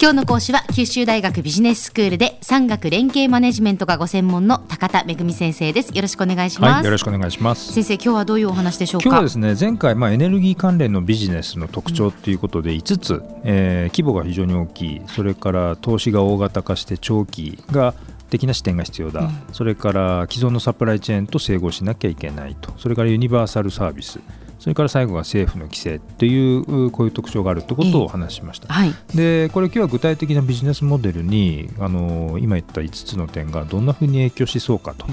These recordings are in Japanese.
今日の講師は九州大学ビジネススクールで産学連携マネジメントがご専門の高田恵先生です。よろしくお願いします、はい、よろしくお願いします。先生今日はどういうお話でしょうか？今日はですね前回まあエネルギー関連のビジネスの特徴ということで5つ、えー、規模が非常に大きい。それから投資が大型化して長期が的な視点が必要だ、うん、それから既存のサプライチェーンと整合しなきゃいけないと。それからユニバーサルサービスそれから最後は政府の規制というこういう特徴があるということを話しました。はい、でこれ今日は具体的なビジネスモデルにあの今言った5つの点がどんなふうに影響しそうかと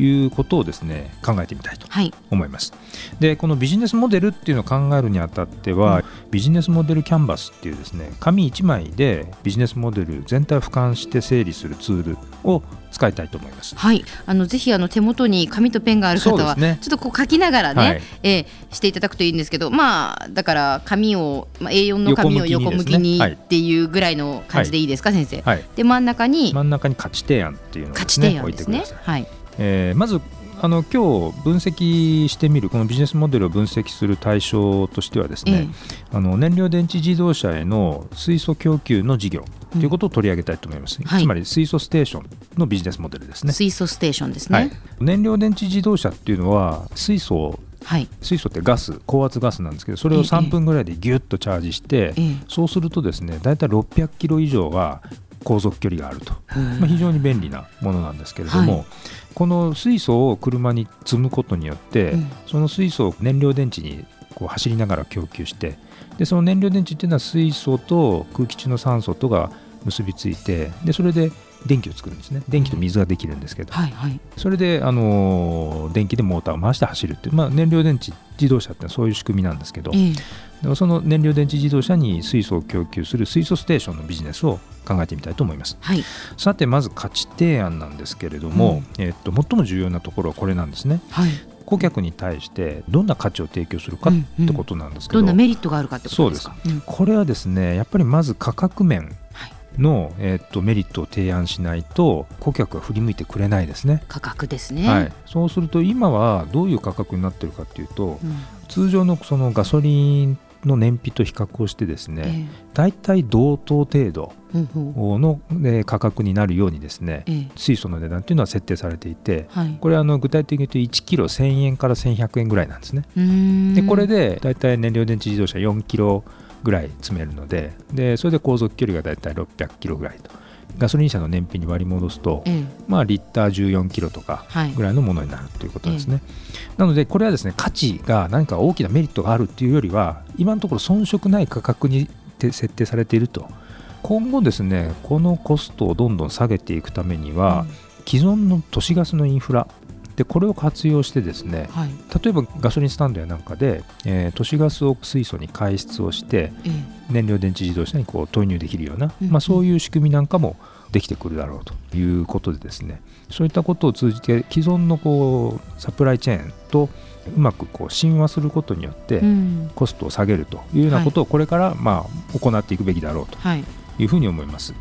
いうことをですね考えてみたいと思います。はい、でこのビジネスモデルっていうのを考えるにあたっては、うん、ビジネスモデルキャンバスっていうですね紙1枚でビジネスモデル全体を俯瞰して整理するツールを使いたいと思います。はい、あのぜひあの手元に紙とペンがある方は、ね、ちょっとこう書きながらね、はい、えー、していただくといいんですけど、まあだから紙を、まあ、A4 の紙を横向きにっていうぐらいの感じでいいですか、はい、先生。はい、で真ん中に真ん中に価値提案っていうのを、ね、価値提案ですね。はい。えー、まずあの今日分析してみるこのビジネスモデルを分析する対象としてはですね、え。あの燃料電池自動車への水素供給の事業ということを取り上げたいと思います、うんつまり水素ステーションのビジネスモデルですね。水素ステーションですね、はい、燃料電池自動車っていうのは水素はい、水素ってガス高圧ガスなんですけどそれを3分ぐらいでギュッとチャージして、ええ、そうするとですね大体600キロ以上は航続距離があると、まあ、非常に便利なものなんですけれども、はい、この水素を車に積むことによって、うん、その水素を燃料電池にこう走りながら供給してでその燃料電池っていうのは水素と空気中の酸素とが結びついてでそれで電気を作るんですね。電気と水ができるんですけど、はいはい、それで、あの電気でモーターを回して走るっていう、まあ、燃料電池自動車ってそういう仕組みなんですけど、でもその燃料電池自動車に水素を供給する水素ステーションのビジネスを考えてみたいと思います、はい、さてまず価値提案なんですけれども、うん、えっと、最も重要なところはこれなんですね、はい、顧客に対してどんな価値を提供するかってことなんですけど、うんうん、どんなメリットがあるかってことですか？そうです、これはですねやっぱりまず価格面の、えー、っとメリットを提案しないと顧客は振り向いてくれないですね。価格ですね、はい、そうすると今はどういう価格になってるかっていうと、うん、通常のそのガソリンの燃費と比較をしてですね、えー、大体同等程度の、え価格になるようにですね、えー、水素の値段というのは設定されていて、はい、これあの具体的に言うと1キロ1000円から1100円ぐらいなんですね。でこれで大体燃料電池自動車4キロぐらい積めるのででそれで航続距離がだいたい600キロぐらいと。ガソリン車の燃費に割り戻すと、まあ、リッター14キロとかぐらいのものになるということですね、なのでこれはですね価値が何か大きなメリットがあるっていうよりは今のところ遜色ない価格に設定されていると。今後ですねこのコストをどんどん下げていくためには、既存の都市ガスのインフラでこれを活用してですね、はい、例えばガソリンスタンドやなんかで、えー、都市ガスを水素に排出をして、えー、燃料電池自動車にこう投入できるような、うん、まあ、そういう仕組みなんかもできてくるだろうということでですね。そういったことを通じて既存のこうサプライチェーンとうまくこう親和することによってコストを下げるというようなことをこれからまあ行っていくべきだろうというふうに思います。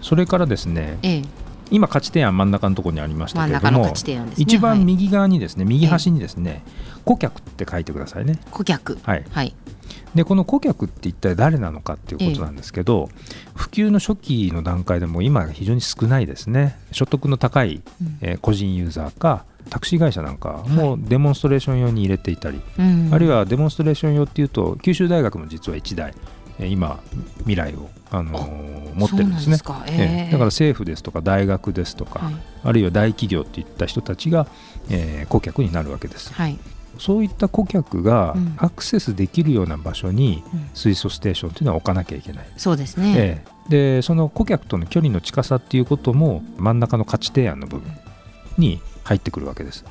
それからですね、ええ、今価値提案真ん中のところにありましたけれども、ね、一番右側にですね、右端にですね、顧客って書いてくださいね。顧客。はい、はい。でこの顧客って一体誰なのかっていうことなんですけど、普及の初期の段階でも今非常に少ないですね。所得の高い、え個人ユーザーかタクシー会社なんかもデモンストレーション用に入れていたり、はい、あるいはデモンストレーション用っていうと九州大学も実は1台今未来を、あのー、持ってるんですね。だから政府ですとか大学ですとか、はい、あるいは大企業っていった人たちが、えー、顧客になるわけです、はい、そういった顧客がアクセスできるような場所に水素ステーションというのは置かなきゃいけない、そうですね、えー、でその顧客との距離の近さっていうことも真ん中の価値提案の部分に入ってくるわけです。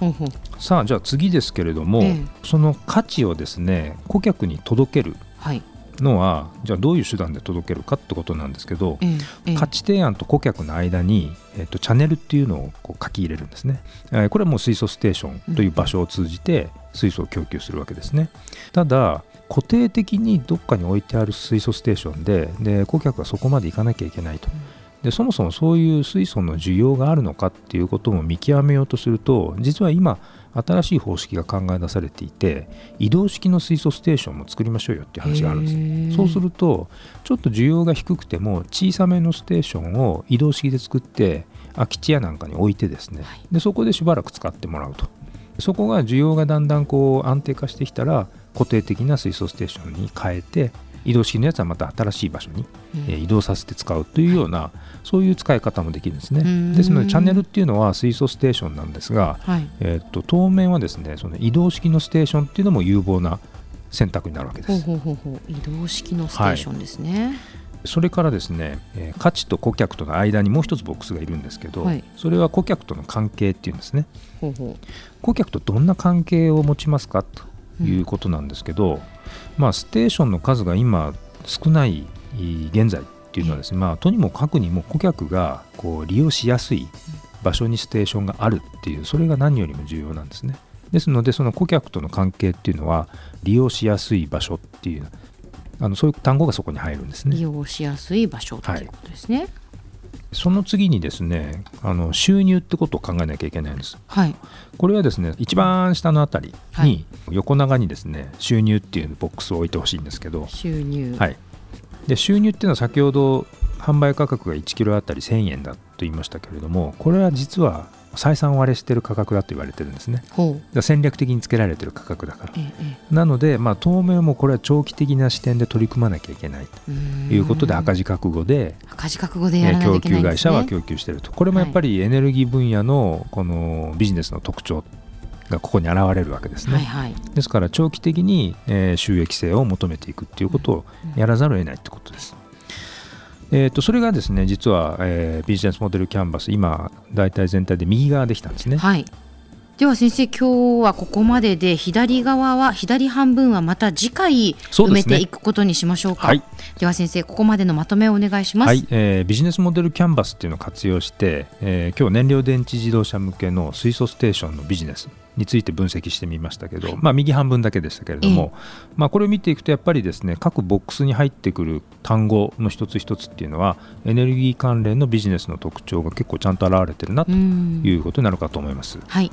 さあじゃあ次ですけれども、その価値をですね顧客に届ける、はい、のはじゃあどういう手段で届けるかってことなんですけど、え価値提案と顧客の間に、えーと、チャンネルっていうのをこう書き入れるんですね、えー、これはもう水素ステーションという場所を通じて水素を供給するわけですね。ただ固定的にどっかに置いてある水素ステーションでで顧客はそこまで行かなきゃいけないとでそもそもそういう水素の需要があるのかっていうことも見極めようとすると実は今新しい方式が考え出されていて移動式の水素ステーションも作りましょうよっていう話があるんです。そうするとちょっと需要が低くても小さめのステーションを移動式で作って空き地やなんかに置いてですね。でそこでしばらく使ってもらうと。そこが需要がだんだんこう安定化してきたら固定的な水素ステーションに変えて移動式のやつはまた新しい場所に、え移動させて使うというような、そういう使い方もできるんですね。ですのでチャンネルっていうのは水素ステーションなんですが、はい、えー、と当面はですねその移動式のステーションっていうのも有望な選択になるわけです。ほうほうほう。移動式のステーションですね。はい。それからですね、えー、価値と顧客との間にもう一つボックスがいるんですけど、はい、それは顧客との関係っていうんですね。ほうほう。顧客とどんな関係を持ちますかということなんですけど、うん、まあ、ステーションの数が今少ない現在っていうのはですね、まあ、とにもかくにも顧客がこう利用しやすい場所にステーションがあるっていうそれが何よりも重要なんですね。ですのでその顧客との関係っていうのは利用しやすい場所っていうあのそういう単語がそこに入るんですね。利用しやすい場所ということですね。はいその次にですねあの収入ってことを考えなきゃいけないんです。はい、これはですね一番下のあたりに横長にですね収入っていうボックスを置いてほしいんですけど。収入、はい、で収入っていうのは先ほど販売価格が1キロあたり1000円だと言いましたけれどもこれは実は採算割れしてる価格だと言われてるんですね。戦略的につけられてる価格だから、ええ、なので、まあ、当面もこれは長期的な視点で取り組まなきゃいけないということで赤字覚悟で赤字覚悟で供給会社は供給していると。これもやっぱりエネルギー分野のこのビジネスの特徴がここに現れるわけですね、はいはい、ですから長期的に、えー、収益性を求めていくっていうことをやらざるを得ないってことです。えー、とそれがですね実は、えー、ビジネスモデルキャンバス今大体全体で右側できたんですね。はいでは先生今日はここまでで左側は左半分はまた次回埋めていくことにしましょうか、ねはい、では先生ここまでのまとめをお願いします、はい。えー、ビジネスモデルキャンバスっていうのを活用して、えー、今日燃料電池自動車向けの水素ステーションのビジネスについて分析してみましたけど、まあ、右半分だけでしたけれども、えまあ、これを見ていくとやっぱりですね各ボックスに入ってくる単語の一つ一つっていうのはエネルギー関連のビジネスの特徴が結構ちゃんと表れてるなということになるかと思います。はい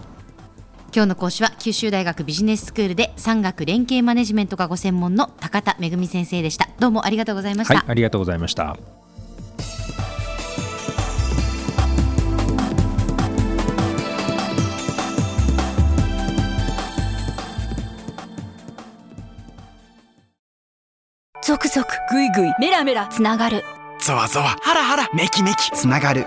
今日の講師は九州大学ビジネススクールで産学連携マネジメントがご専門の高田恵先生でした。どうもありがとうございました、はい、ありがとうございました。続々ぐいぐいメラメラつながる。ゾワゾワハラハラメキメキつながる